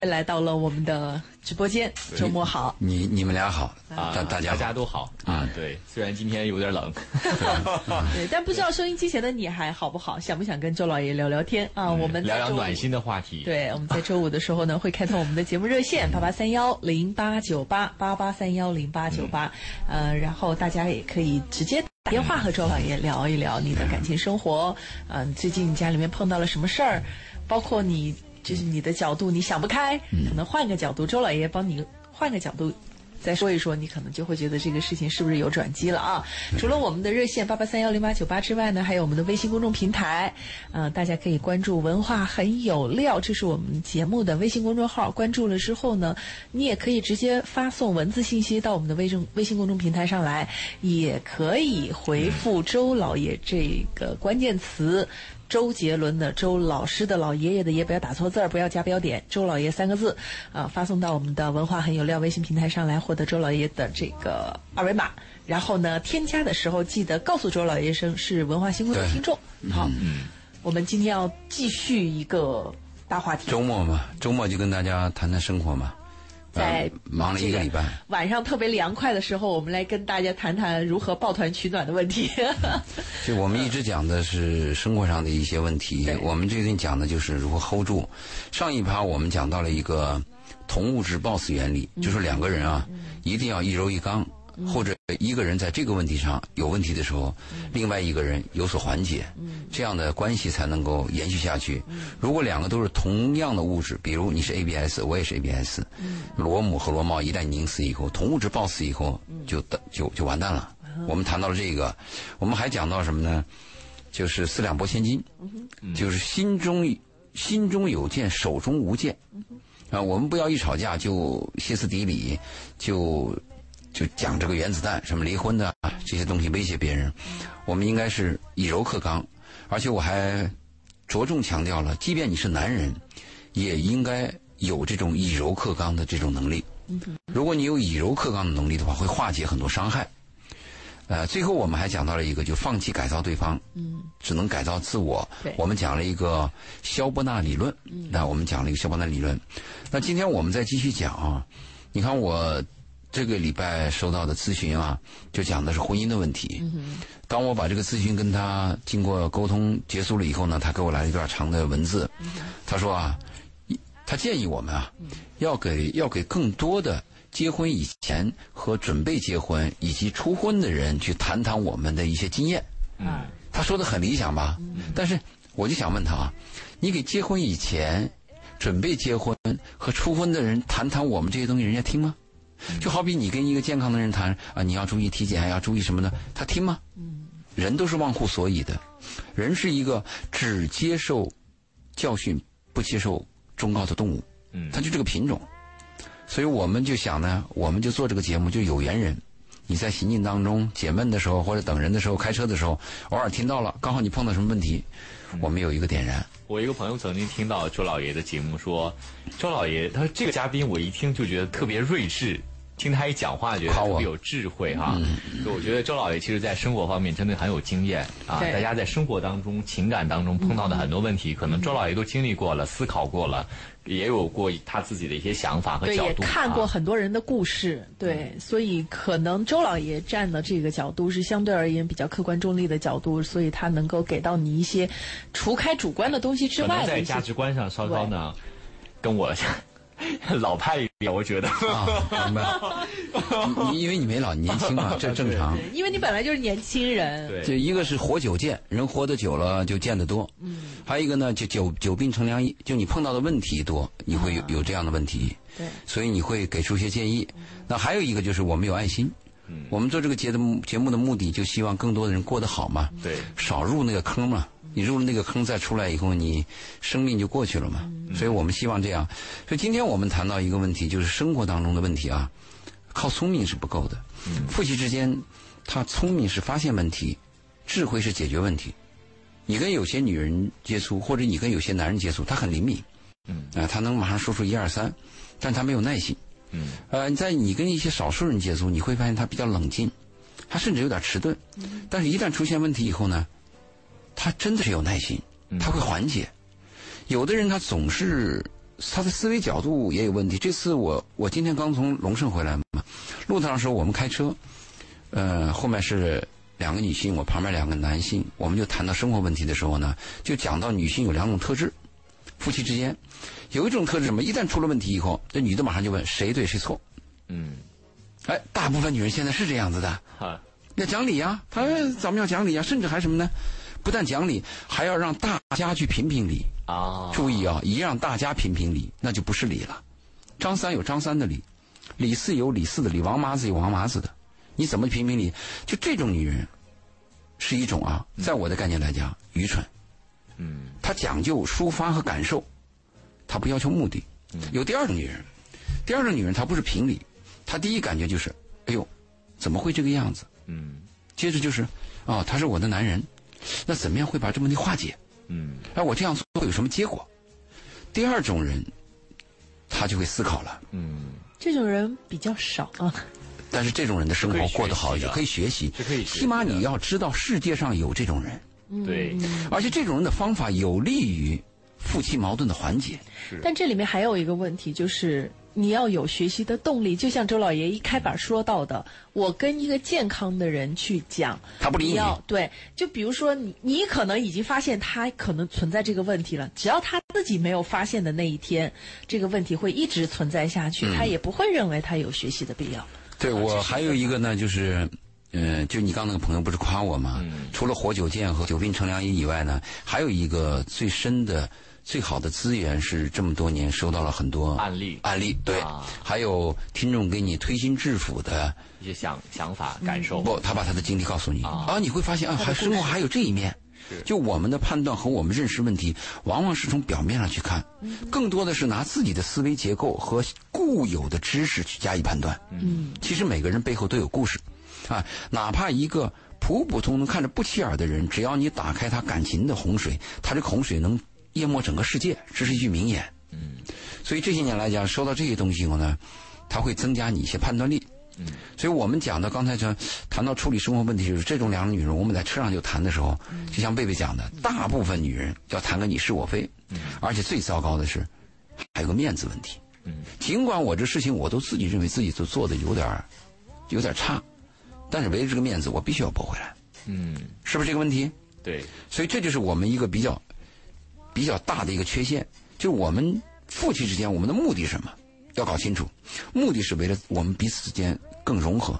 来到了我们的直播间，周末好，你你们俩好啊，大大家大家都好啊，对，虽然今天有点冷，对，但不知道收音机前的你还好不好？想不想跟周老爷聊聊天啊？我们聊聊暖心的话题。对，我们在周五的时候呢，会开通我们的节目热线八八三幺零八九八八八三幺零八九八，呃，然后大家也可以直接打电话和周老爷聊一聊你的感情生活，嗯，最近家里面碰到了什么事儿，包括你。就是你的角度，你想不开，可能换个角度，周老爷帮你换个角度再说一说，你可能就会觉得这个事情是不是有转机了啊？除了我们的热线八八三幺零八九八之外呢，还有我们的微信公众平台，嗯，大家可以关注“文化很有料”，这是我们节目的微信公众号。关注了之后呢，你也可以直接发送文字信息到我们的微信微信公众平台上来，也可以回复“周老爷”这个关键词。周杰伦的周老师的老爷爷的爷不要打错字儿，不要加标点，周老爷三个字，啊，发送到我们的文化很有料微信平台上来，获得周老爷的这个二维码。然后呢，添加的时候记得告诉周老爷声是文化星空的听众。好，我们今天要继续一个大话题。周末嘛，周末就跟大家谈谈生活嘛。在忙了一个礼拜，晚上特别凉快的时候，我们来跟大家谈谈如何抱团取暖的问题。就我们一直讲的是生活上的一些问题，我们最近讲的就是如何 hold 住。上一趴我们讲到了一个同物质 boss 原理，就是两个人啊，一定要一柔一刚。或者一个人在这个问题上有问题的时候，另外一个人有所缓解，这样的关系才能够延续下去。如果两个都是同样的物质，比如你是 ABS，我也是 ABS，螺母和螺帽一旦拧死以后，同物质抱死以后，就就就完蛋了。我们谈到了这个，我们还讲到什么呢？就是四两拨千斤，就是心中心中有剑，手中无剑啊。我们不要一吵架就歇斯底里，就。就讲这个原子弹，什么离婚的这些东西威胁别人，我们应该是以柔克刚，而且我还着重强调了，即便你是男人，也应该有这种以柔克刚的这种能力。如果你有以柔克刚的能力的话，会化解很多伤害。呃，最后我们还讲到了一个，就放弃改造对方，嗯，只能改造自我。我们讲了一个肖伯纳理论，那我们讲了一个肖伯纳理论。那今天我们再继续讲啊，你看我。这个礼拜收到的咨询啊，就讲的是婚姻的问题。当我把这个咨询跟他经过沟通结束了以后呢，他给我来了一段长的文字。他说啊，他建议我们啊，要给要给更多的结婚以前和准备结婚以及初婚的人去谈谈我们的一些经验。他说的很理想吧？但是我就想问他啊，你给结婚以前、准备结婚和初婚的人谈谈我们这些东西，人家听吗？就好比你跟一个健康的人谈啊，你要注意体检，要注意什么呢？他听吗？嗯，人都是忘乎所以的，人是一个只接受教训不接受忠告的动物。嗯，他就这个品种，所以我们就想呢，我们就做这个节目，就有缘人，你在行进当中解闷的时候，或者等人的时候，开车的时候，偶尔听到了，刚好你碰到什么问题，我们有一个点燃。我一个朋友曾经听到周老爷的节目说，周老爷他说这个嘉宾我一听就觉得特别睿智。听他一讲话，觉得特别有智慧哈。就我觉得周老爷其实，在生活方面真的很有经验啊。大家在生活当中、情感当中碰到的很多问题，可能周老爷都经历过了、思考过了，也有过他自己的一些想法和角度。对，也看过很多人的故事，对，所以可能周老爷站的这个角度是相对而言比较客观中立的角度，所以他能够给到你一些除开主观的东西之外的在价值观上稍稍呢，跟我。老派一点，我觉得。啊明白。你因为你没老，年轻嘛，这正常。因为你本来就是年轻人。对。就一个是活久见，人活得久了就见得多。嗯。还有一个呢，就久久病成良医，就你碰到的问题多，你会有有这样的问题。对。所以你会给出一些建议。那还有一个就是我们有爱心。嗯。我们做这个节的节目的目的，就希望更多的人过得好嘛。对。少入那个坑嘛。你入了那个坑，再出来以后，你生命就过去了嘛。所以我们希望这样。所以今天我们谈到一个问题，就是生活当中的问题啊，靠聪明是不够的。夫妻之间，他聪明是发现问题，智慧是解决问题。你跟有些女人接触，或者你跟有些男人接触，他很灵敏，啊，他能马上说出一二三，但他没有耐心。呃，在你跟一些少数人接触，你会发现他比较冷静，他甚至有点迟钝。但是，一旦出现问题以后呢？他真的是有耐心，他会缓解。有的人他总是他的思维角度也有问题。这次我我今天刚从龙胜回来嘛，路上时候我们开车，呃，后面是两个女性，我旁边两个男性，我们就谈到生活问题的时候呢，就讲到女性有两种特质，夫妻之间有一种特质什么？一旦出了问题以后，这女的马上就问谁对谁错。嗯，哎，大部分女人现在是这样子的啊，要讲理呀，她咱们要讲理呀，甚至还什么呢？不但讲理，还要让大家去评评理啊！注意啊，一让大家评评理，那就不是理了。张三有张三的理，李四有李四的理，王麻子有王麻子的，你怎么评评理？就这种女人，是一种啊，在我的概念来讲，愚蠢。嗯，她讲究抒发和感受，她不要求目的。有第二种女人，第二种女人她不是评理，她第一感觉就是，哎呦，怎么会这个样子？嗯，接着就是，哦，他是我的男人。那怎么样会把这问题化解？嗯，哎，我这样做会有什么结果？第二种人，他就会思考了。嗯，这种人比较少啊。但是这种人的生活过得好，也可以学习。可以，起码你要知道世界上有这种人。对，而且这种人的方法有利于夫妻矛盾的缓解。是。但这里面还有一个问题，就是。你要有学习的动力，就像周老爷一开板说到的，我跟一个健康的人去讲，他不理你。对，就比如说你，你可能已经发现他可能存在这个问题了，只要他自己没有发现的那一天，这个问题会一直存在下去，他也不会认为他有学习的必要。对我还有一个呢，就是，嗯，就你刚那个朋友不是夸我吗？除了活久见和久病成良医以外呢，还有一个最深的。最好的资源是这么多年收到了很多案例，案例对，还有听众给你推心置腹的一些想想法感受。不，他把他的经历告诉你。啊，你会发现啊，还生活还有这一面。就我们的判断和我们认识问题，往往是从表面上去看，更多的是拿自己的思维结构和固有的知识去加以判断。嗯，其实每个人背后都有故事，啊，哪怕一个普普通通看着不起眼的人，只要你打开他感情的洪水，他这洪水能。淹没整个世界，这是一句名言。嗯，所以这些年来讲，收到这些东西以后呢，它会增加你一些判断力。嗯，所以我们讲的刚才讲谈到处理生活问题，就是这种两种女人，我们在车上就谈的时候，就像贝贝讲的，大部分女人要谈个你是我非。嗯，而且最糟糕的是，还有个面子问题。嗯，尽管我这事情我都自己认为自己都做的有点有点差，但是为了这个面子，我必须要驳回来。嗯，是不是这个问题？对，所以这就是我们一个比较。比较大的一个缺陷，就是我们夫妻之间，我们的目的是什么？要搞清楚，目的是为了我们彼此之间更融合，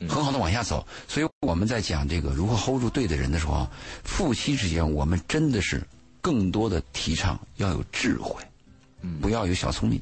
很好的往下走。所以我们在讲这个如何 hold 住对的人的时候，夫妻之间我们真的是更多的提倡要有智慧，不要有小聪明。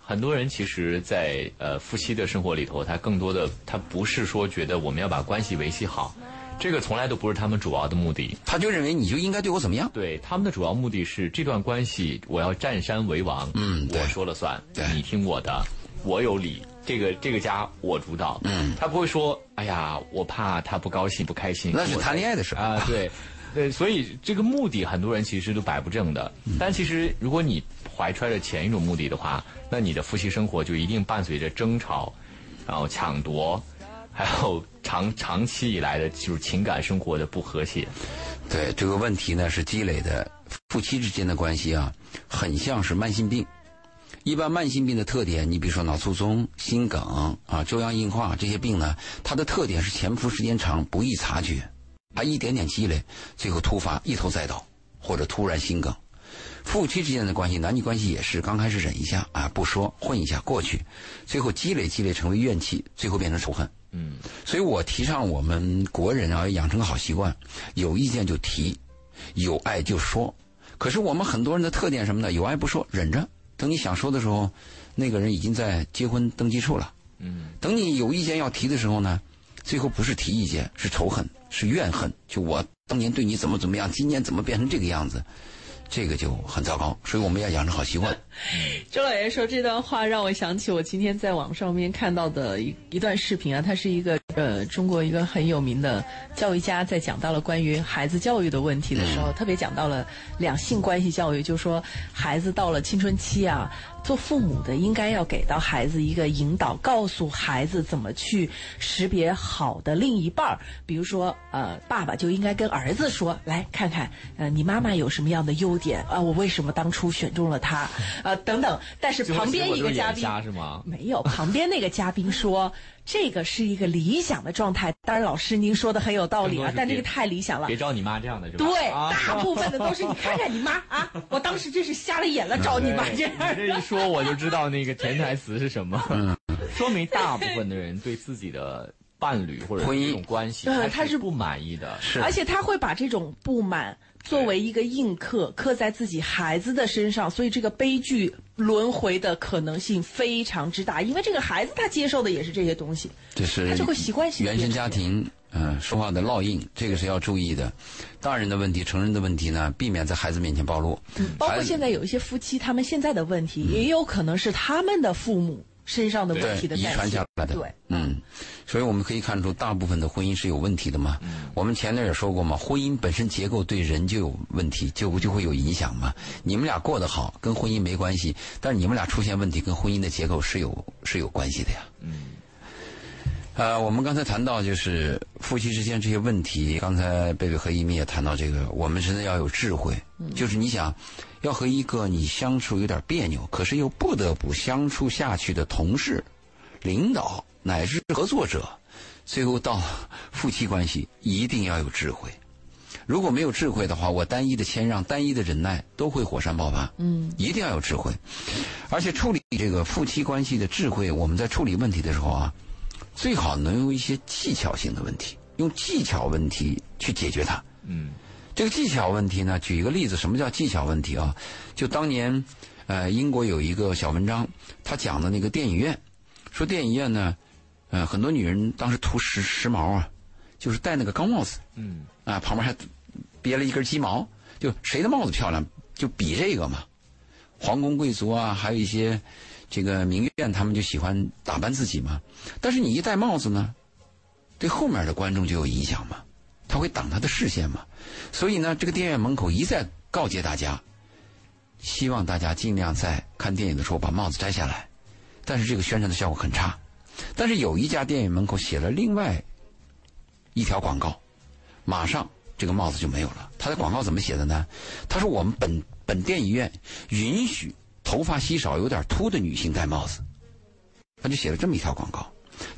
很多人其实，在呃夫妻的生活里头，他更多的他不是说觉得我们要把关系维系好。这个从来都不是他们主要的目的，他就认为你就应该对我怎么样？对，他们的主要目的是这段关系我要占山为王，嗯，我说了算，你听我的，我有理，这个这个家我主导，嗯，他不会说，哎呀，我怕他不高兴不开心，那是谈恋爱的事啊，对，对，所以这个目的很多人其实都摆不正的，但其实如果你怀揣着前一种目的的话，那你的夫妻生活就一定伴随着争吵，然后抢夺。还有长长期以来的，就是情感生活的不和谐。对这个问题呢，是积累的。夫妻之间的关系啊，很像是慢性病。一般慢性病的特点，你比如说脑卒中、心梗啊、粥样硬化这些病呢，它的特点是潜伏时间长，不易察觉，它一点点积累，最后突发一头栽倒，或者突然心梗。夫妻之间的关系，男女关系也是，刚开始忍一下啊，不说，混一下过去，最后积累积累成为怨气，最后变成仇恨。嗯，所以我提倡我们国人啊，养成个好习惯，有意见就提，有爱就说。可是我们很多人的特点什么呢？有爱不说，忍着，等你想说的时候，那个人已经在结婚登记处了。嗯，等你有意见要提的时候呢，最后不是提意见，是仇恨，是怨恨。就我当年对你怎么怎么样，今年怎么变成这个样子？这个就很糟糕，所以我们要养成好习惯。周老爷说这段话让我想起我今天在网上面看到的一一段视频啊，它是一个呃，中国一个很有名的教育家，在讲到了关于孩子教育的问题的时候，特别讲到了两性关系教育，就说孩子到了青春期啊。做父母的应该要给到孩子一个引导，告诉孩子怎么去识别好的另一半儿。比如说，呃，爸爸就应该跟儿子说：“来看看，呃，你妈妈有什么样的优点啊？我为什么当初选中了她？呃，等等。”但是旁边一个嘉宾是吗？没有，旁边那个嘉宾说。这个是一个理想的状态，当然老师您说的很有道理啊，但这个太理想了。别招你妈这样的，是吧？对，大部分的都是你看看你妈啊，我当时真是瞎了眼了，找你妈这样。你这一说，我就知道那个潜台词是什么。嗯，说明大部分的人对自己的伴侣或者婚姻关系，他是不满意的，是，而且他会把这种不满。作为一个印刻刻在自己孩子的身上，所以这个悲剧轮回的可能性非常之大。因为这个孩子他接受的也是这些东西，这是他就会习惯性原生家庭嗯说话的烙印，这个是要注意的。大人的问题、成人的问题呢，避免在孩子面前暴露。包括现在有一些夫妻，他们现在的问题也有可能是他们的父母。身上的问题的遗传下来的，对，嗯，所以我们可以看出，大部分的婚姻是有问题的嘛。我们前面也说过嘛，婚姻本身结构对人就有问题，就就会有影响嘛。你们俩过得好，跟婚姻没关系，但是你们俩出现问题，跟婚姻的结构是有是有关系的呀。嗯。呃，我们刚才谈到就是夫妻之间这些问题，刚才贝贝和一米也谈到这个，我们真的要有智慧。就是你想，要和一个你相处有点别扭，可是又不得不相处下去的同事、领导乃至合作者，最后到夫妻关系，一定要有智慧。如果没有智慧的话，我单一的谦让、单一的忍耐都会火山爆发。嗯，一定要有智慧，而且处理这个夫妻关系的智慧，我们在处理问题的时候啊。最好能用一些技巧性的问题，用技巧问题去解决它。嗯，这个技巧问题呢，举一个例子，什么叫技巧问题啊？就当年，呃，英国有一个小文章，他讲的那个电影院，说电影院呢，呃，很多女人当时图时时髦啊，就是戴那个高帽子。嗯，啊，旁边还别了一根鸡毛，就谁的帽子漂亮，就比这个嘛。皇宫贵族啊，还有一些。这个名媛他们就喜欢打扮自己嘛，但是你一戴帽子呢，对后面的观众就有影响嘛，他会挡他的视线嘛，所以呢，这个电影院门口一再告诫大家，希望大家尽量在看电影的时候把帽子摘下来，但是这个宣传的效果很差，但是有一家电影门口写了另外一条广告，马上这个帽子就没有了。他的广告怎么写的呢？他说我们本本电影院允许。头发稀少、有点秃的女性戴帽子，他就写了这么一条广告。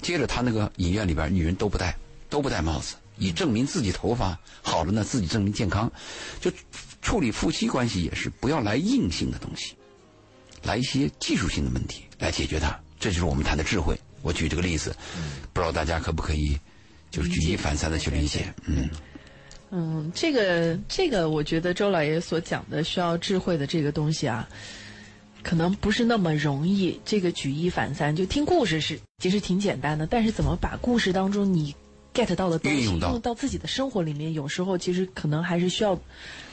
接着，他那个影院里边女人都不戴，都不戴帽子，以证明自己头发好了呢，自己证明健康。就处理夫妻关系也是，不要来硬性的东西，来一些技术性的问题来解决它。这就是我们谈的智慧。我举这个例子，不知道大家可不可以就是举一反三的去理解？嗯嗯，这个这个，我觉得周老爷所讲的需要智慧的这个东西啊。可能不是那么容易，这个举一反三，就听故事是其实挺简单的，但是怎么把故事当中你 get 到的东西用到自己的生活里面，有时候其实可能还是需要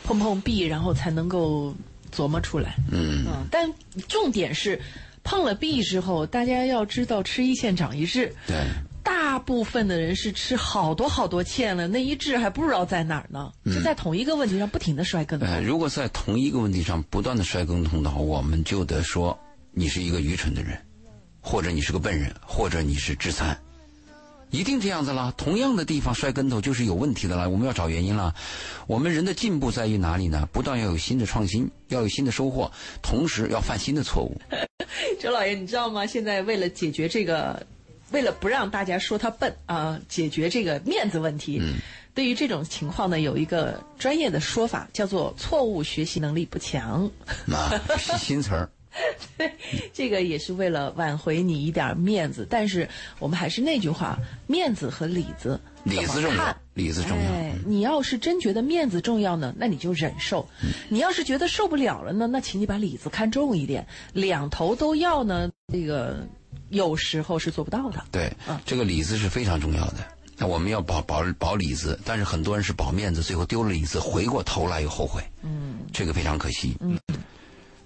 碰碰壁，然后才能够琢磨出来。嗯，但重点是碰了壁之后，大家要知道吃一堑长一智。对。大部分的人是吃好多好多堑了，那一智还不知道在哪儿呢？就在同一个问题上不停的摔跟头。如果在同一个问题上不断的摔跟头的话，我们就得说你是一个愚蠢的人，或者你是个笨人，或者你是智残，一定这样子了。同样的地方摔跟头就是有问题的了，我们要找原因了。我们人的进步在于哪里呢？不断要有新的创新，要有新的收获，同时要犯新的错误。周老爷，你知道吗？现在为了解决这个。为了不让大家说他笨啊，解决这个面子问题，对于这种情况呢，有一个专业的说法，叫做错误学习能力不强。啊，新词儿。对，这个也是为了挽回你一点面子。但是我们还是那句话，面子和里子，里子重要，里子重要。你要是真觉得面子重要呢，那你就忍受；你要是觉得受不了了呢，那请你把里子看重一点。两头都要呢，这个。有时候是做不到的。对，这个里子是非常重要的。那我们要保保保里子，但是很多人是保面子，最后丢了里子，回过头来又后悔。嗯，这个非常可惜。嗯，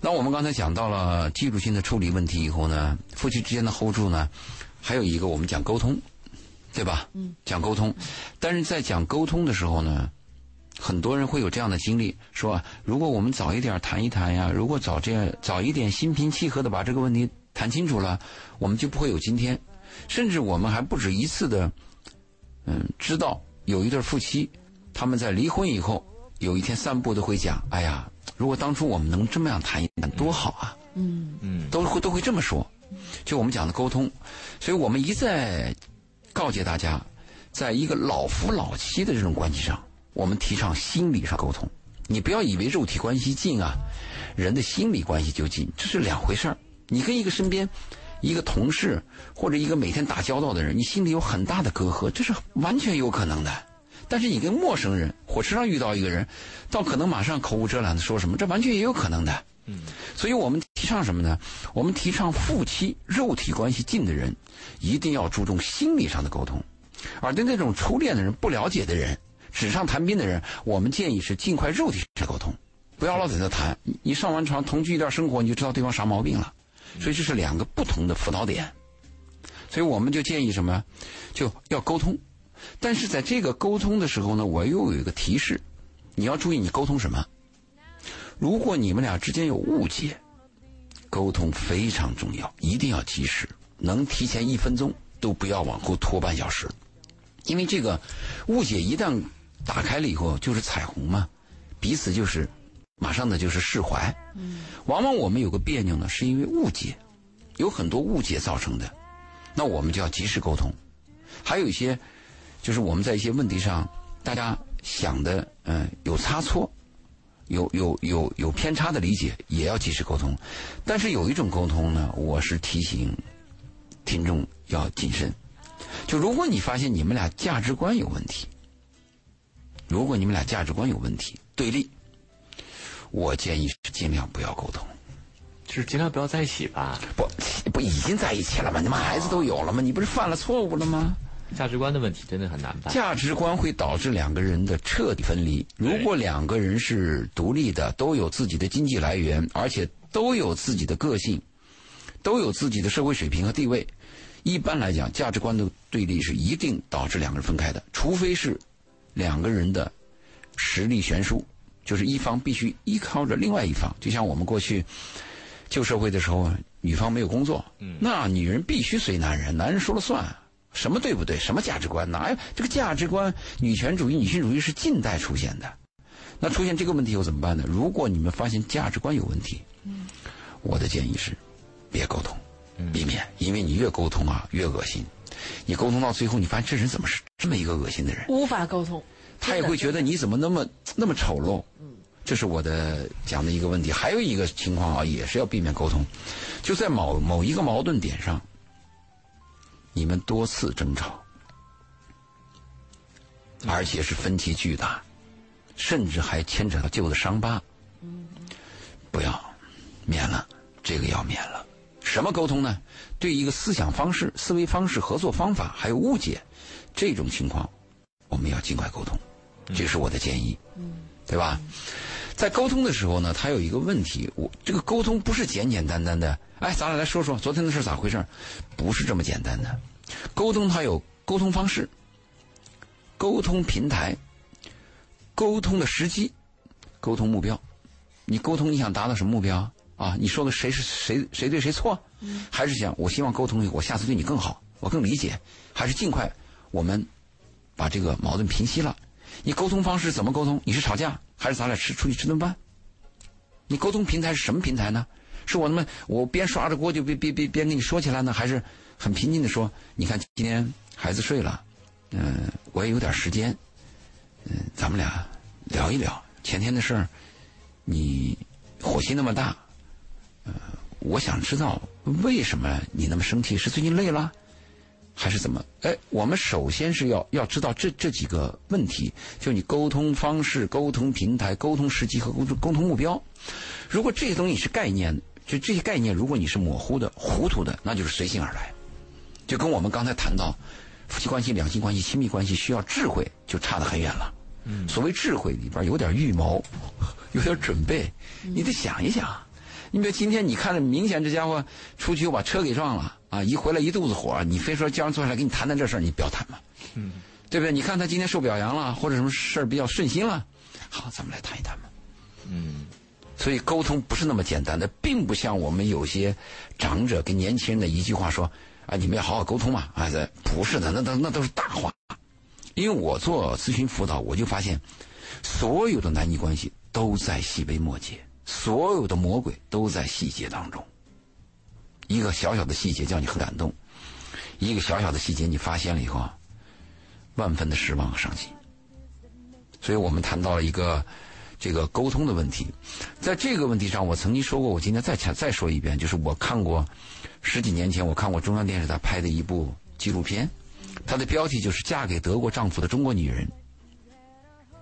那我们刚才讲到了技术性的处理问题以后呢，夫妻之间的 hold 住呢，还有一个我们讲沟通，对吧？嗯，讲沟通，但是在讲沟通的时候呢，很多人会有这样的经历，说如果我们早一点谈一谈呀，如果早这样早一点心平气和的把这个问题谈清楚了，我们就不会有今天。甚至我们还不止一次的，嗯，知道有一对夫妻，他们在离婚以后，有一天散步都会讲：“哎呀，如果当初我们能这么样谈一谈，多好啊！”嗯嗯，都会都会这么说。就我们讲的沟通，所以我们一再告诫大家，在一个老夫老妻的这种关系上，我们提倡心理上沟通。你不要以为肉体关系近啊，人的心理关系就近，这是两回事儿。你跟一个身边一个同事或者一个每天打交道的人，你心里有很大的隔阂，这是完全有可能的。但是你跟陌生人火车上遇到一个人，倒可能马上口无遮拦的说什么，这完全也有可能的。嗯，所以我们提倡什么呢？我们提倡夫妻肉体关系近的人，一定要注重心理上的沟通；而对那种初恋的人、不了解的人、纸上谈兵的人，我们建议是尽快肉体上沟通，不要老在这谈。你上完床同居一段生活，你就知道对方啥毛病了。所以这是两个不同的辅导点。所以我们就建议什么？就要沟通。但是在这个沟通的时候呢，我又有一个提示：你要注意你沟通什么。如果你们俩之间有误解，沟通非常重要，一定要及时，能提前一分钟都不要往后拖半小时，因为这个误解一旦打开了以后就是彩虹嘛，彼此就是马上的就是释怀。嗯，往往我们有个别扭呢，是因为误解，有很多误解造成的，那我们就要及时沟通。还有一些就是我们在一些问题上，大家想的嗯有差错。有有有有偏差的理解，也要及时沟通。但是有一种沟通呢，我是提醒听众要谨慎。就如果你发现你们俩价值观有问题，如果你们俩价值观有问题，对立，我建议是尽量不要沟通，就是尽量不要在一起吧。不不，已经在一起了吗？你们孩子都有了吗？你不是犯了错误了吗？价值观的问题真的很难办。价值观会导致两个人的彻底分离。如果两个人是独立的，都有自己的经济来源，而且都有自己的个性，都有自己的社会水平和地位，一般来讲，价值观的对立是一定导致两个人分开的。除非是两个人的实力悬殊，就是一方必须依靠着另外一方。就像我们过去旧社会的时候，女方没有工作，那女人必须随男人，男人说了算。什么对不对？什么价值观哪有，这个价值观，女权主义、女性主义是近代出现的。那出现这个问题又怎么办呢？如果你们发现价值观有问题，嗯我的建议是，别沟通，避免，因为你越沟通啊，越恶心。你沟通到最后，你发现这人怎么是这么一个恶心的人？无法沟通，他也会觉得你怎么那么那么丑陋。嗯，这是我的讲的一个问题。还有一个情况啊，也是要避免沟通，就在某某一个矛盾点上。你们多次争吵，而且是分歧巨大，甚至还牵扯到旧的伤疤。不要免了，这个要免了。什么沟通呢？对一个思想方式、思维方式、合作方法还有误解，这种情况，我们要尽快沟通。这是我的建议，对吧？在沟通的时候呢，他有一个问题，我这个沟通不是简简单单的。哎，咱俩来说说昨天的事咋回事？不是这么简单的。沟通它有沟通方式、沟通平台、沟通的时机、沟通目标。你沟通你想达到什么目标啊？你说的谁是谁谁对谁错？还是想我希望沟通我下次对你更好，我更理解？还是尽快我们把这个矛盾平息了？你沟通方式怎么沟通？你是吵架还是咱俩吃出去吃顿饭？你沟通平台是什么平台呢？是我那么我边刷着锅就边边边边跟你说起来呢，还是很平静的说？你看今天孩子睡了，嗯，我也有点时间，嗯，咱们俩聊一聊前天的事儿。你火气那么大，呃，我想知道为什么你那么生气？是最近累了，还是怎么？哎，我们首先是要要知道这这几个问题，就你沟通方式、沟通平台、沟通时机和沟通沟通目标。如果这些东西是概念。就这些概念，如果你是模糊的、糊涂的，那就是随性而来，就跟我们刚才谈到夫妻关系、两性关系、亲密关系需要智慧，就差得很远了。嗯，所谓智慧里边有点预谋，有点准备，你得想一想。你比如今天你看着明显这家伙出去又把车给撞了啊，一回来一肚子火，你非说叫人坐下来跟你谈谈这事儿，你不要谈嘛，嗯，对不对？你看他今天受表扬了，或者什么事儿比较顺心了，好，咱们来谈一谈嘛，嗯。所以沟通不是那么简单的，并不像我们有些长者跟年轻人的一句话说：“啊，你们要好好沟通嘛。”啊，不是的，那那那都是大话。因为我做咨询辅导，我就发现，所有的男女关系都在细微末节，所有的魔鬼都在细节当中。一个小小的细节叫你很感动，一个小小的细节你发现了以后，万分的失望和伤心。所以我们谈到了一个。这个沟通的问题，在这个问题上，我曾经说过，我今天再强再说一遍，就是我看过十几年前我看过中央电视台拍的一部纪录片，它的标题就是《嫁给德国丈夫的中国女人》。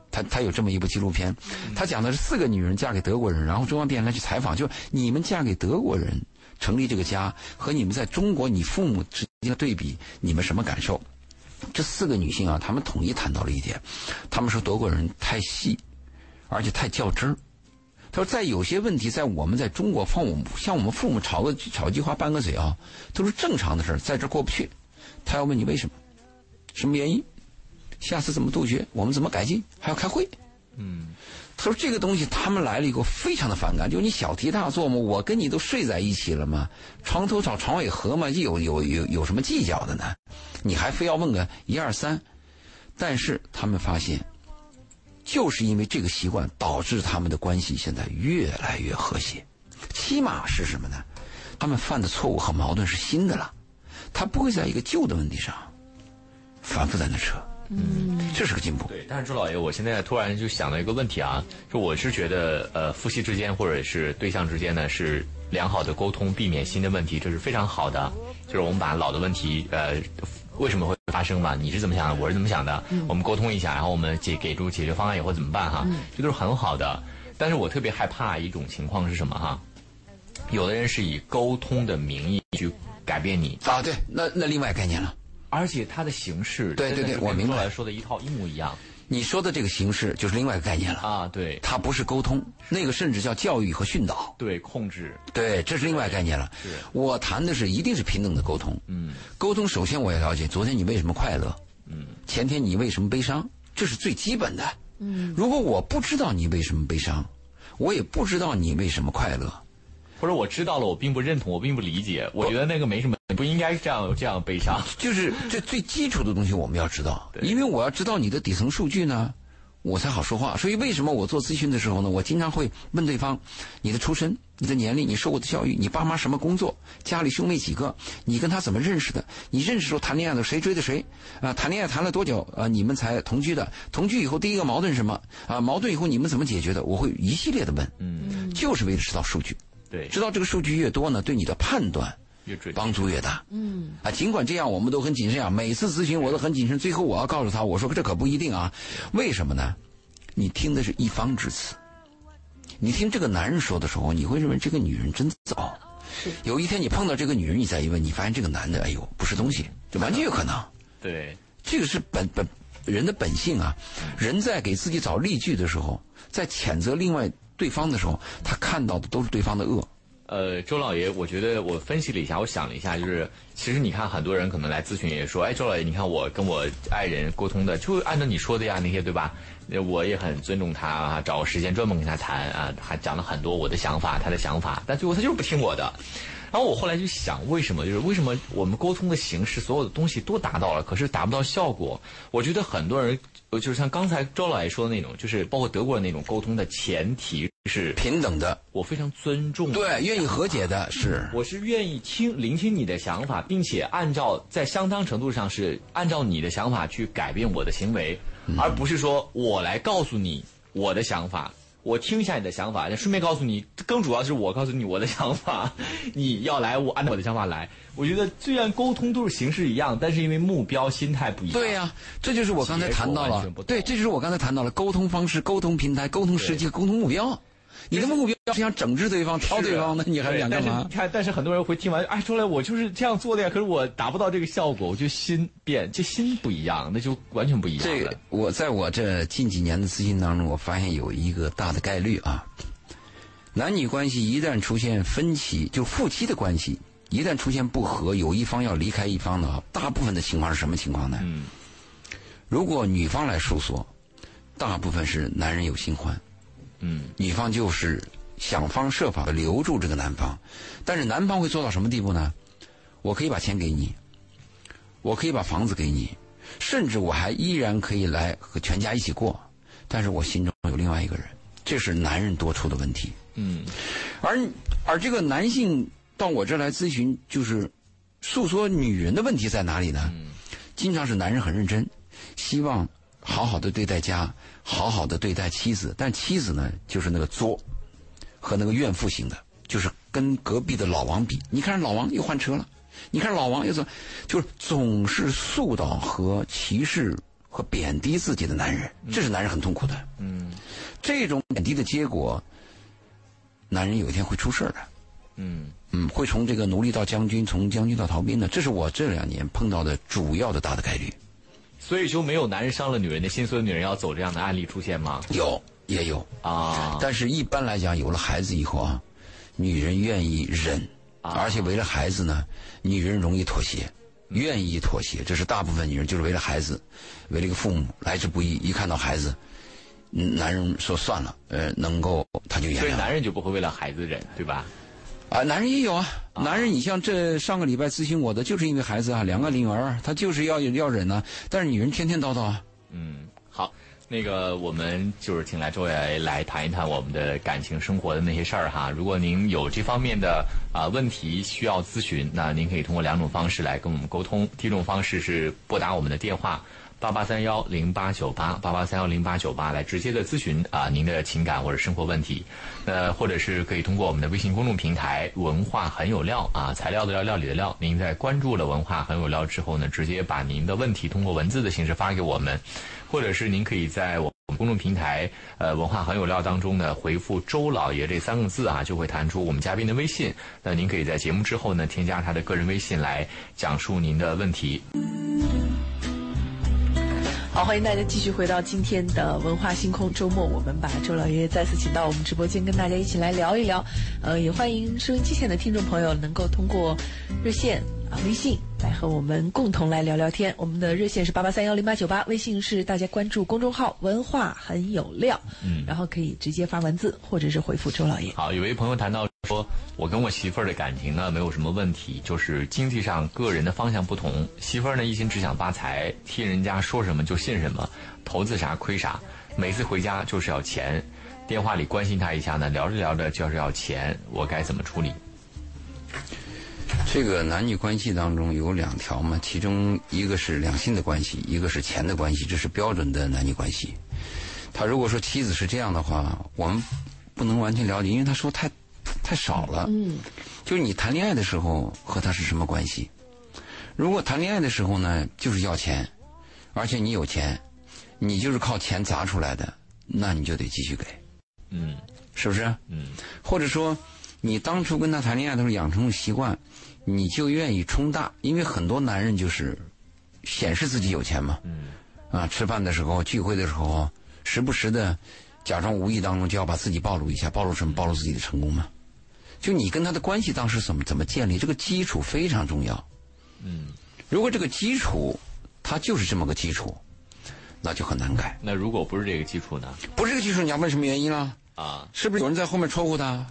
他他有这么一部纪录片，他讲的是四个女人嫁给德国人，然后中央电视台去采访，就你们嫁给德国人成立这个家，和你们在中国你父母之间的对比，你们什么感受？这四个女性啊，她们统一谈到了一点，她们说德国人太细。而且太较真儿，她说在有些问题，在我们在中国放我们像我们父母吵个吵句话拌个嘴啊，都是正常的事儿，在这过不去。他要问你为什么，什么原因，下次怎么杜绝，我们怎么改进，还要开会。嗯，说这个东西他们来了以后非常的反感，就你小题大做嘛，我跟你都睡在一起了嘛，床头吵床尾和嘛，有有有有什么计较的呢？你还非要问个一二三？但是他们发现。就是因为这个习惯，导致他们的关系现在越来越和谐。起码是什么呢？他们犯的错误和矛盾是新的了，他不会在一个旧的问题上反复在那扯。嗯，这是个进步。对，但是朱老爷，我现在突然就想到一个问题啊，就我是觉得，呃，夫妻之间或者是对象之间呢，是良好的沟通，避免新的问题，这是非常好的。就是我们把老的问题，呃。为什么会发生嘛？你是怎么想的？我是怎么想的？我们沟通一下，然后我们解给出解决方案以后怎么办哈？这都是很好的。但是我特别害怕一种情况是什么哈？有的人是以沟通的名义去改变你啊，对，那那另外概念了。而且它的形式，对对对，我明白说的一套一模一样。你说的这个形式就是另外一个概念了啊，对，它不是沟通，那个甚至叫教育和训导，对，控制，对，这是另外概念了。是，我谈的是一定是平等的沟通。嗯，沟通首先我要了解昨天你为什么快乐，嗯，前天你为什么悲伤，这是最基本的。嗯，如果我不知道你为什么悲伤，我也不知道你为什么快乐。或者我知道了，我并不认同，我并不理解，我觉得那个没什么，不应该这样这样悲伤。就是这最基础的东西我们要知道，因为我要知道你的底层数据呢，我才好说话。所以为什么我做咨询的时候呢，我经常会问对方：你的出身、你的年龄、你受过的教育、你爸妈什么工作、家里兄妹几个、你跟他怎么认识的、你认识时候谈恋爱的谁追的谁啊？谈恋爱谈了多久啊？你们才同居的？同居以后第一个矛盾是什么啊？矛盾以后你们怎么解决的？我会一系列的问，嗯，就是为了知道数据。对，知道这个数据越多呢，对你的判断越准，帮助越大。嗯，啊，尽管这样，我们都很谨慎啊。每次咨询我都很谨慎，最后我要告诉他，我说这可不一定啊。为什么呢？你听的是一方之词，你听这个男人说的时候，你会认为这个女人真糟。有一天你碰到这个女人，你再一问，你发现这个男的，哎呦，不是东西，这完全有可能。对，这个是本本人的本性啊。人在给自己找例句的时候，在谴责另外。对方的时候，他看到的都是对方的恶。呃，周老爷，我觉得我分析了一下，我想了一下，就是其实你看，很多人可能来咨询也说，哎，周老爷，你看我跟我爱人沟通的，就按照你说的呀，那些对吧？我也很尊重他，找个时间专门跟他谈啊，还讲了很多我的想法，他的想法，但最后他就是不听我的。然后我后来就想，为什么？就是为什么我们沟通的形式，所有的东西都达到了，可是达不到效果？我觉得很多人。就是像刚才周老爷说的那种，就是包括德国人那种沟通的前提是平等的，我非常尊重，对，愿意和解的是，我是愿意听聆听你的想法，并且按照在相当程度上是按照你的想法去改变我的行为，而不是说我来告诉你我的想法。我听一下你的想法，顺便告诉你，更主要是我告诉你我的想法，你要来，我按照我的想法来。我觉得虽然沟通都是形式一样，但是因为目标、心态不一样。对呀，这就是我刚才谈到了，对，这就是我刚才谈到了沟通方式、沟通平台、沟通时机、沟通目标。你的目标是想整治对方、挑对方，那你还想干嘛？你看，但是很多人会听完，哎，出来我就是这样做的呀，可是我达不到这个效果，我就心变，这心不一样，那就完全不一样。这个，我在我这近几年的咨询当中，我发现有一个大的概率啊，男女关系一旦出现分歧，就夫妻的关系一旦出现不和，有一方要离开一方的，大部分的情况是什么情况呢？嗯，如果女方来诉说，大部分是男人有新欢，嗯，女方就是想方设法的留住这个男方，但是男方会做到什么地步呢？我可以把钱给你，我可以把房子给你，甚至我还依然可以来和全家一起过，但是我心中有另外一个人，这是男人多出的问题。嗯，而而这个男性到我这儿来咨询，就是诉说女人的问题在哪里呢？经常是男人很认真，希望好好的对待家，好好的对待妻子，但妻子呢，就是那个作和那个怨妇型的，就是跟隔壁的老王比。你看老王又换车了，你看老王又怎么，就是总是塑造和歧视和贬低自己的男人，这是男人很痛苦的。嗯，这种贬低的结果。男人有一天会出事的，嗯嗯，会从这个奴隶到将军，从将军到逃兵的，这是我这两年碰到的主要的大的概率。所以就没有男人伤了女人的心，所以女人要走这样的案例出现吗？有，也有啊。但是一般来讲，有了孩子以后啊，女人愿意忍，而且为了孩子呢，女人容易妥协，愿意妥协。这是大部分女人就是为了孩子，为了一个父母来之不易，一看到孩子。男人说算了，呃，能够他就原谅。所以男人就不会为了孩子忍，对吧？啊，男人也有啊。男人，你像这上个礼拜咨询我的，就是因为孩子啊，两个女儿，他就是要要忍呢。但是女人天天叨叨啊。嗯，好，那个我们就是请来周伟来谈一谈我们的感情生活的那些事儿哈。如果您有这方面的啊问题需要咨询，那您可以通过两种方式来跟我们沟通。第一种方式是拨打我们的电话。八八三幺零八九八八八三幺零八九八来直接的咨询啊，您的情感或者生活问题，呃，或者是可以通过我们的微信公众平台“文化很有料”啊，材料的料，料理的料。您在关注了“文化很有料”之后呢，直接把您的问题通过文字的形式发给我们，或者是您可以在我们公众平台呃“文化很有料”当中呢回复“周老爷”这三个字啊，就会弹出我们嘉宾的微信。那您可以在节目之后呢添加他的个人微信来讲述您的问题。好，欢迎大家继续回到今天的文化星空周末。我们把周老爷爷再次请到我们直播间，跟大家一起来聊一聊。呃，也欢迎收音机前的听众朋友能够通过热线、微信来和我们共同来聊聊天。我们的热线是八八三幺零八九八，微信是大家关注公众号“文化很有料”，嗯，然后可以直接发文字或者是回复周老爷。好，有位朋友谈到说，我跟我媳妇儿的感情呢没有什么问题，就是经济上个人的方向不同。媳妇儿呢一心只想发财，听人家说什么就信什么，投资啥亏啥。每次回家就是要钱，电话里关心她一下呢，聊着聊着就是要钱，我该怎么处理？这个男女关系当中有两条嘛，其中一个是两性的关系，一个是钱的关系，这是标准的男女关系。他如果说妻子是这样的话，我们不能完全了解，因为他说太太少了。嗯，就是你谈恋爱的时候和他是什么关系？如果谈恋爱的时候呢，就是要钱，而且你有钱，你就是靠钱砸出来的，那你就得继续给。嗯，是不是？嗯，或者说你当初跟他谈恋爱的时候养成了习惯。你就愿意冲大，因为很多男人就是显示自己有钱嘛。嗯。啊，吃饭的时候、聚会的时候，时不时的假装无意当中就要把自己暴露一下，暴露什么？暴露自己的成功嘛。就你跟他的关系当时怎么怎么建立，这个基础非常重要。嗯。如果这个基础它就是这么个基础，那就很难改。那如果不是这个基础呢？不是这个基础，你要问什么原因了？啊，是不是有人在后面戳呼他？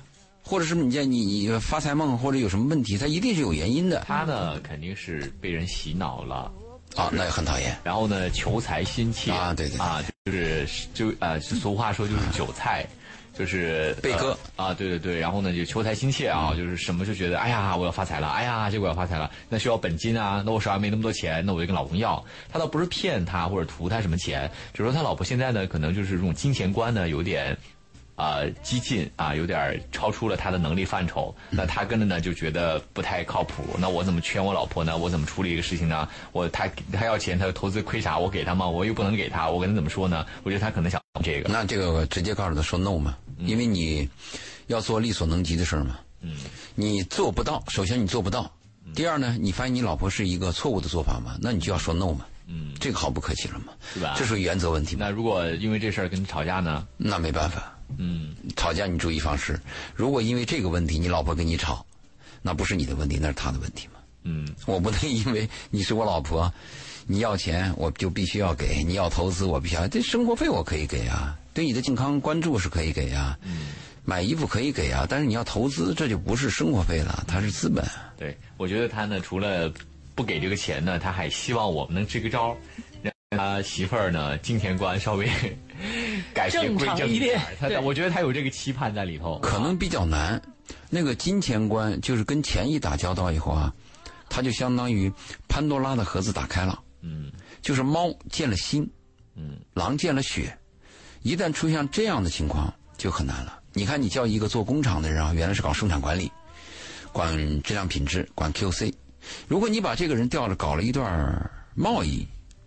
或者是你见你你发财梦或者有什么问题，他一定是有原因的。他呢肯定是被人洗脑了，啊，那也很讨厌。然后呢，求财心切啊，对对啊，就是就呃，俗话说就是韭菜，就是被割啊，对对对。然后呢，就求财心切啊，就是什么就觉得哎呀我要发财了，哎呀结果要发财了，那需要本金啊，那我手上没那么多钱，那我就跟老公要。他倒不是骗他或者图他什么钱，只是说他老婆现在呢，可能就是这种金钱观呢有点。啊，激进啊，有点超出了他的能力范畴。那他跟着呢，就觉得不太靠谱。那我怎么劝我老婆呢？我怎么处理一个事情呢？我他他要钱，他投资亏啥？我给他吗？我又不能给他，我跟他怎么说呢？我觉得他可能想这个。那这个直接告诉他说 no 嘛，因为你要做力所能及的事儿嘛。嗯。你做不到，首先你做不到。第二呢，你发现你老婆是一个错误的做法嘛，那你就要说 no 嘛。嗯。这个毫不客气了嘛。是吧？这属于原则问题。那如果因为这事儿跟你吵架呢？那没办法。嗯，吵架你注意方式。如果因为这个问题你老婆跟你吵，那不是你的问题，那是他的问题嘛。嗯，我不能因为你是我老婆，你要钱我就必须要给，你要投资我必须要，这生活费我可以给啊，对你的健康关注是可以给啊，嗯买衣服可以给啊，但是你要投资，这就不是生活费了，它是资本。对，我觉得他呢，除了不给这个钱呢，他还希望我们能支个招，让他媳妇儿呢金钱观稍微 改邪归正一点。他我觉得他有这个期盼在里头，可能比较难。那个金钱观就是跟钱一打交道以后啊。他就相当于潘多拉的盒子打开了，嗯，就是猫见了心，嗯，狼见了血，一旦出现这样的情况就很难了。你看，你叫一个做工厂的人啊，原来是搞生产管理，管质量品质，管 QC，如果你把这个人调了，搞了一段贸易，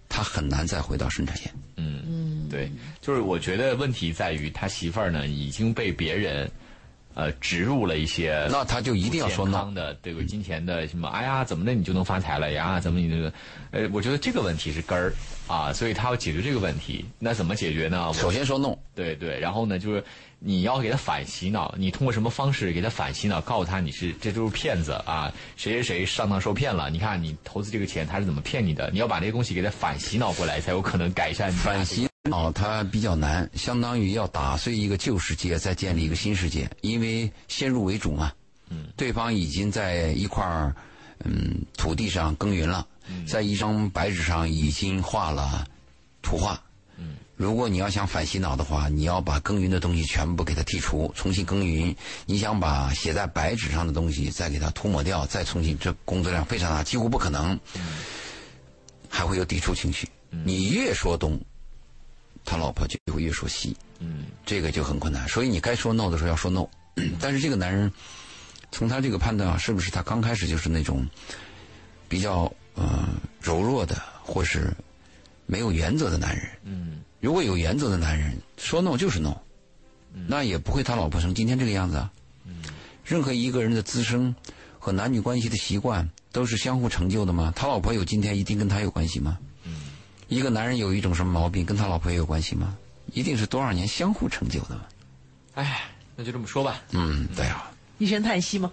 他很难再回到生产线。嗯嗯，对，就是我觉得问题在于他媳妇儿呢已经被别人。呃，植入了一些，那他就一定要说呢的这个金钱的什么？哎呀，怎么的你就能发财了呀？怎么你这个？呃，我觉得这个问题是根儿啊，所以他要解决这个问题。那怎么解决呢？首先说 no，对对，然后呢，就是你要给他反洗脑，你通过什么方式给他反洗脑？告诉他你是这都是骗子啊，谁谁谁上当受骗了？你看你投资这个钱他是怎么骗你的？你要把这些东西给他反洗脑过来，才有可能改善。反洗。脑，它比较难，相当于要打碎一个旧世界，再建立一个新世界，因为先入为主嘛。嗯，对方已经在一块儿，嗯，土地上耕耘了，在一张白纸上已经画了图画。嗯，如果你要想反洗脑的话，你要把耕耘的东西全部给它剔除，重新耕耘。你想把写在白纸上的东西再给它涂抹掉，再重新，这工作量非常大，几乎不可能。还会有抵触情绪。你越说东。他老婆就会越说西，嗯，这个就很困难。所以你该说 no 的时候要说 no，但是这个男人从他这个判断啊，是不是他刚开始就是那种比较呃柔弱的，或是没有原则的男人？嗯，如果有原则的男人说 no 就是 no，那也不会他老婆成今天这个样子啊。嗯，任何一个人的滋生和男女关系的习惯都是相互成就的吗？他老婆有今天一定跟他有关系吗？一个男人有一种什么毛病，跟他老婆也有关系吗？一定是多少年相互成就的。哎，那就这么说吧。嗯，对啊。一声叹息吗？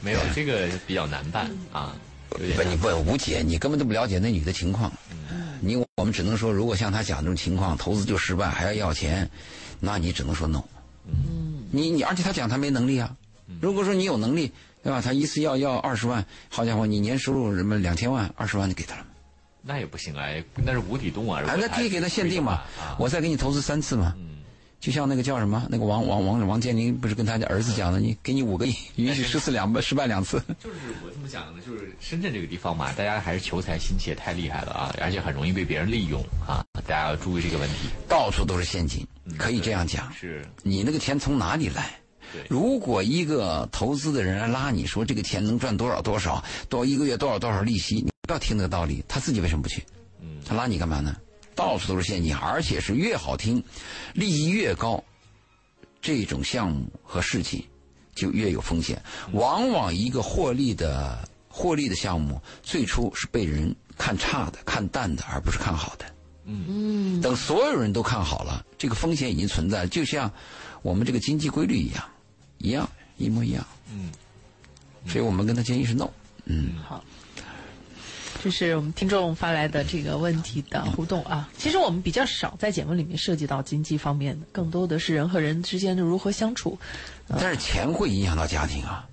没有，这个比较难办啊。不，你不无解，你根本都不了解那女的情况。你我们只能说，如果像他讲这种情况，投资就失败，还要要钱，那你只能说 no。嗯。你你，而且他讲他没能力啊。如果说你有能力，对吧？他一次要要二十万，好家伙，你年收入什么两千万，二十万就给他了。那也不行啊，那是无底洞啊！啊，那可以给他限定嘛，我再给你投资三次嘛。嗯，就像那个叫什么，那个王王王王健林不是跟他的儿子讲的，你给你五个亿，允许失次两 失败两次。就是我这么讲的，就是深圳这个地方嘛，大家还是求财心切太厉害了啊，而且很容易被别人利用啊，大家要注意这个问题。到处都是陷阱，可以这样讲。是，你那个钱从哪里来？如果一个投资的人来拉你说这个钱能赚多少多少，多一个月多少多少利息，你不要听那个道理，他自己为什么不去？他拉你干嘛呢？到处都是陷阱，而且是越好听，利益越高，这种项目和事情就越有风险。往往一个获利的获利的项目，最初是被人看差的、看淡的，而不是看好的。嗯，等所有人都看好了，这个风险已经存在，就像我们这个经济规律一样，一样一模一样。嗯，所以我们跟他建议是 no。嗯，好。这是我们听众发来的这个问题的互动啊。其实我们比较少在节目里面涉及到经济方面的，更多的是人和人之间的如何相处。但是钱会影响到家庭啊，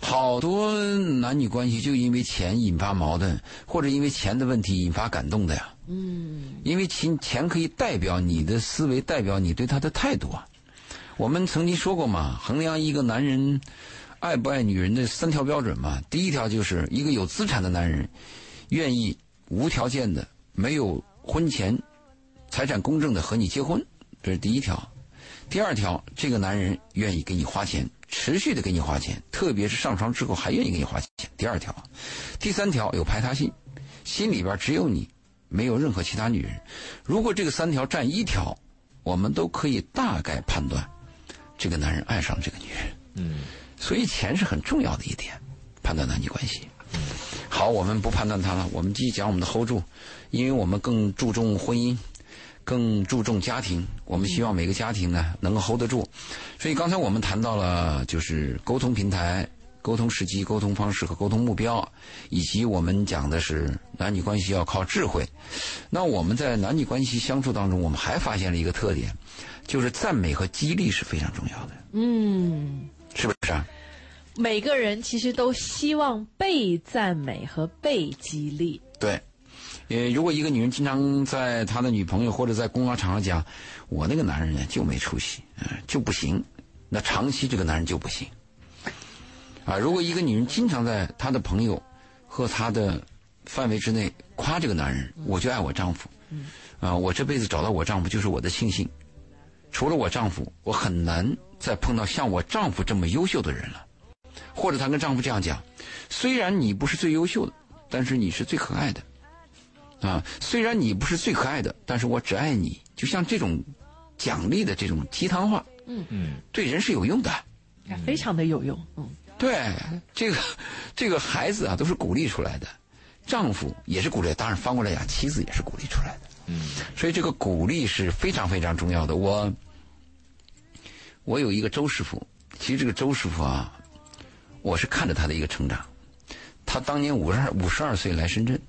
好多男女关系就因为钱引发矛盾，或者因为钱的问题引发感动的呀。嗯，因为钱钱可以代表你的思维，代表你对他的态度啊。我们曾经说过嘛，衡量一个男人爱不爱女人的三条标准嘛，第一条就是一个有资产的男人。愿意无条件的、没有婚前财产公证的和你结婚，这是第一条。第二条，这个男人愿意给你花钱，持续的给你花钱，特别是上床之后还愿意给你花钱。第二条，第三条有排他性，心里边只有你，没有任何其他女人。如果这个三条占一条，我们都可以大概判断这个男人爱上这个女人。嗯，所以钱是很重要的一点，判断男女关系。好，我们不判断他了，我们继续讲我们的 hold 住，因为我们更注重婚姻，更注重家庭，我们希望每个家庭呢能够 hold 得住。所以刚才我们谈到了就是沟通平台、沟通时机、沟通方式和沟通目标，以及我们讲的是男女关系要靠智慧。那我们在男女关系相处当中，我们还发现了一个特点，就是赞美和激励是非常重要的。嗯，是不是啊？每个人其实都希望被赞美和被激励。对，呃，如果一个女人经常在她的女朋友或者在公开场合讲：“我那个男人呢就没出息，嗯，就不行。”那长期这个男人就不行。啊，如果一个女人经常在她的朋友和她的范围之内夸这个男人，我就爱我丈夫，啊，我这辈子找到我丈夫就是我的庆幸，除了我丈夫，我很难再碰到像我丈夫这么优秀的人了。或者她跟丈夫这样讲：虽然你不是最优秀的，但是你是最可爱的。啊，虽然你不是最可爱的，但是我只爱你。就像这种奖励的这种鸡汤话，嗯嗯，对人是有用的，非常的有用，嗯。对，这个这个孩子啊，都是鼓励出来的，丈夫也是鼓励，当然翻过来讲，妻子也是鼓励出来的。所以这个鼓励是非常非常重要的。我我有一个周师傅，其实这个周师傅啊，我是看着他的一个成长。他当年五十二五十二岁来深圳，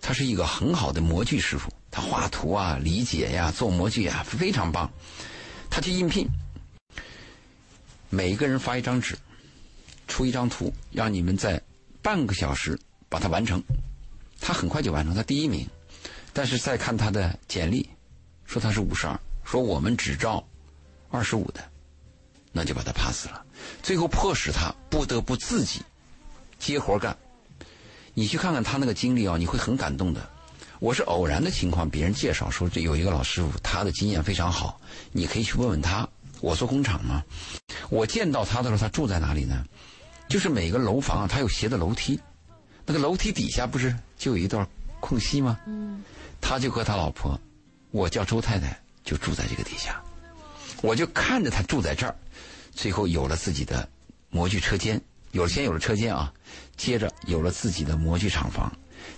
他是一个很好的模具师傅，他画图啊、理解呀、做模具啊非常棒。他去应聘，每一个人发一张纸。出一张图，让你们在半个小时把它完成。他很快就完成，他第一名。但是再看他的简历，说他是五十二，说我们只招二十五的，那就把他 pass 了。最后迫使他不得不自己接活干。你去看看他那个经历啊，你会很感动的。我是偶然的情况，别人介绍说这有一个老师傅，他的经验非常好，你可以去问问他。我做工厂嘛，我见到他的时候，他住在哪里呢？就是每个楼房啊，它有斜的楼梯，那个楼梯底下不是就有一段空隙吗？嗯，他就和他老婆，我叫周太太，就住在这个底下，我就看着他住在这儿，最后有了自己的模具车间，有了先有了车间啊，接着有了自己的模具厂房，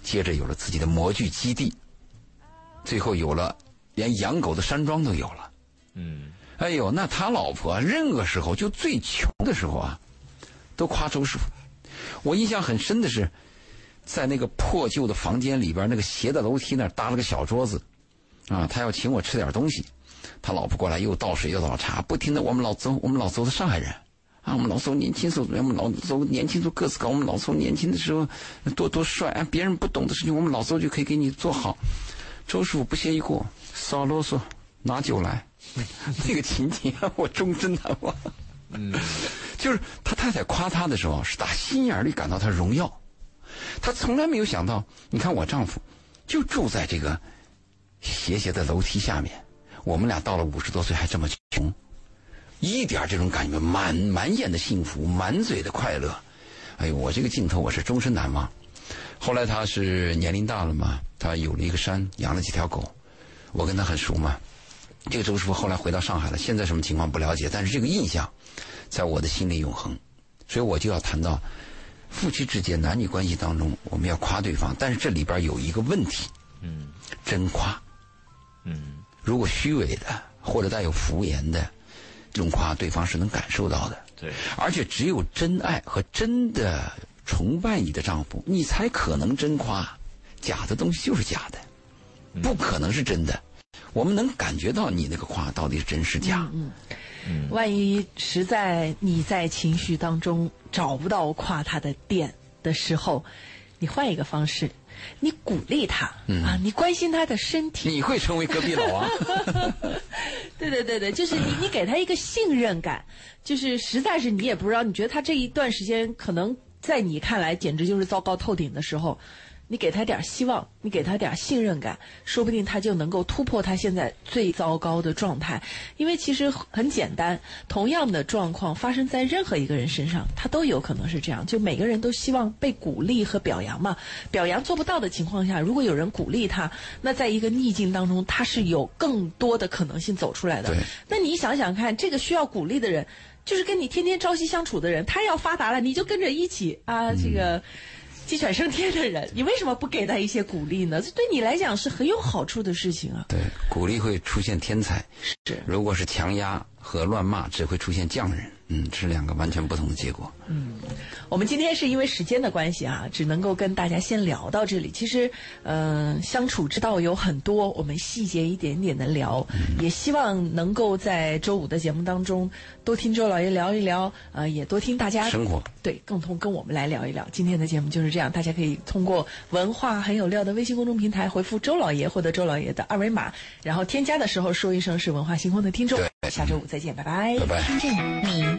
接着有了自己的模具基地，最后有了连养狗的山庄都有了。嗯，哎呦，那他老婆任何时候就最穷的时候啊。都夸周师傅，我印象很深的是，在那个破旧的房间里边，那个斜的楼梯那儿搭了个小桌子，啊，他要请我吃点东西，他老婆过来又倒水又倒茶，不停的我们老周，我们老周是上海人，啊，我们老周年轻时候，我们老周年轻时候个子高，我们老周年轻的时候多多帅，啊，别人不懂的事情，我们老周就可以给你做好。周师傅不屑一顾，少啰嗦，拿酒来，那个情景我终身难忘。嗯。就是他太太夸他的时候，是打心眼里感到他荣耀。他从来没有想到，你看我丈夫就住在这个斜斜的楼梯下面，我们俩到了五十多岁还这么穷，一点这种感觉，满满眼的幸福，满嘴的快乐。哎呦，我这个镜头我是终身难忘。后来他是年龄大了嘛，他有了一个山，养了几条狗，我跟他很熟嘛。这个周师傅后来回到上海了，现在什么情况不了解，但是这个印象。在我的心里永恒，所以我就要谈到夫妻之间男女关系当中，我们要夸对方，但是这里边有一个问题，嗯，真夸，嗯，如果虚伪的或者带有敷衍的这种夸，对方是能感受到的，对，而且只有真爱和真的崇拜你的丈夫，你才可能真夸，假的东西就是假的，不可能是真的，我们能感觉到你那个夸到底是真是假。万一实在你在情绪当中找不到夸他的点的时候，你换一个方式，你鼓励他啊，你关心他的身体，你会成为隔壁老王。对对对对，就是你，你给他一个信任感，就是实在是你也不知道，你觉得他这一段时间可能在你看来简直就是糟糕透顶的时候。你给他点希望，你给他点信任感，说不定他就能够突破他现在最糟糕的状态。因为其实很简单，同样的状况发生在任何一个人身上，他都有可能是这样。就每个人都希望被鼓励和表扬嘛。表扬做不到的情况下，如果有人鼓励他，那在一个逆境当中，他是有更多的可能性走出来的。那你想想看，这个需要鼓励的人，就是跟你天天朝夕相处的人，他要发达了，你就跟着一起啊，这个。鸡犬升天的人，你为什么不给他一些鼓励呢？这对你来讲是很有好处的事情啊。对，鼓励会出现天才。是。如果是强压和乱骂，只会出现匠人。嗯，这是两个完全不同的结果。嗯，我们今天是因为时间的关系啊，只能够跟大家先聊到这里。其实，呃，相处之道有很多，我们细节一点点的聊，也希望能够在周五的节目当中多听周老爷聊一聊，呃，也多听大家生活，对，共同跟我们来聊一聊。今天的节目就是这样，大家可以通过文化很有料的微信公众平台回复周老爷，获得周老爷的二维码，然后添加的时候说一声是文化星空的听众。对，下周五再见，拜拜，拜拜。听见你。